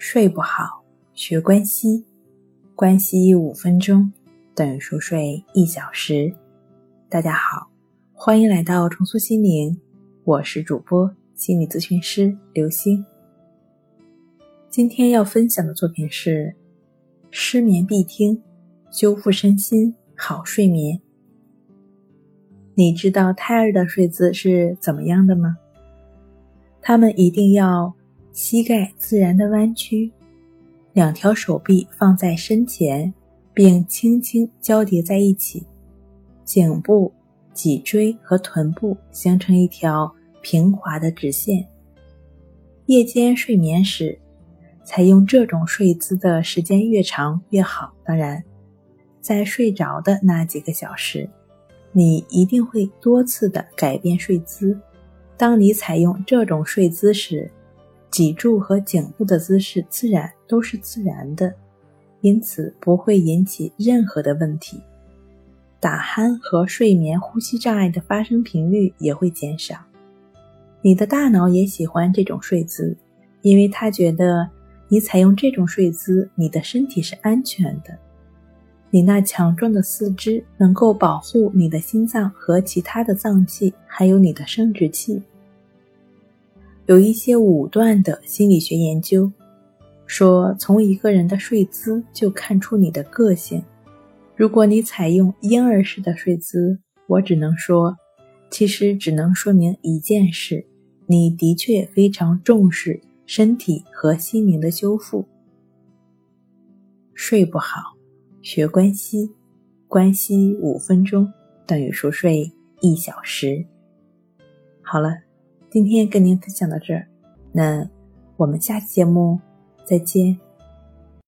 睡不好，学关西，关西五分钟等于熟睡一小时。大家好，欢迎来到重塑心灵，我是主播心理咨询师刘星。今天要分享的作品是：失眠必听，修复身心好睡眠。你知道胎儿的睡姿是怎么样的吗？他们一定要。膝盖自然的弯曲，两条手臂放在身前，并轻轻交叠在一起，颈部、脊椎和臀部形成一条平滑的直线。夜间睡眠时，采用这种睡姿的时间越长越好。当然，在睡着的那几个小时，你一定会多次的改变睡姿。当你采用这种睡姿时，脊柱和颈部的姿势自然都是自然的，因此不会引起任何的问题。打鼾和睡眠呼吸障碍的发生频率也会减少。你的大脑也喜欢这种睡姿，因为他觉得你采用这种睡姿，你的身体是安全的。你那强壮的四肢能够保护你的心脏和其他的脏器，还有你的生殖器。有一些武断的心理学研究说，从一个人的睡姿就看出你的个性。如果你采用婴儿式的睡姿，我只能说，其实只能说明一件事：你的确非常重视身体和心灵的修复。睡不好，学关西，关西五分钟等于熟睡一小时。好了。今天跟您分享到这儿，那我们下期节目再见。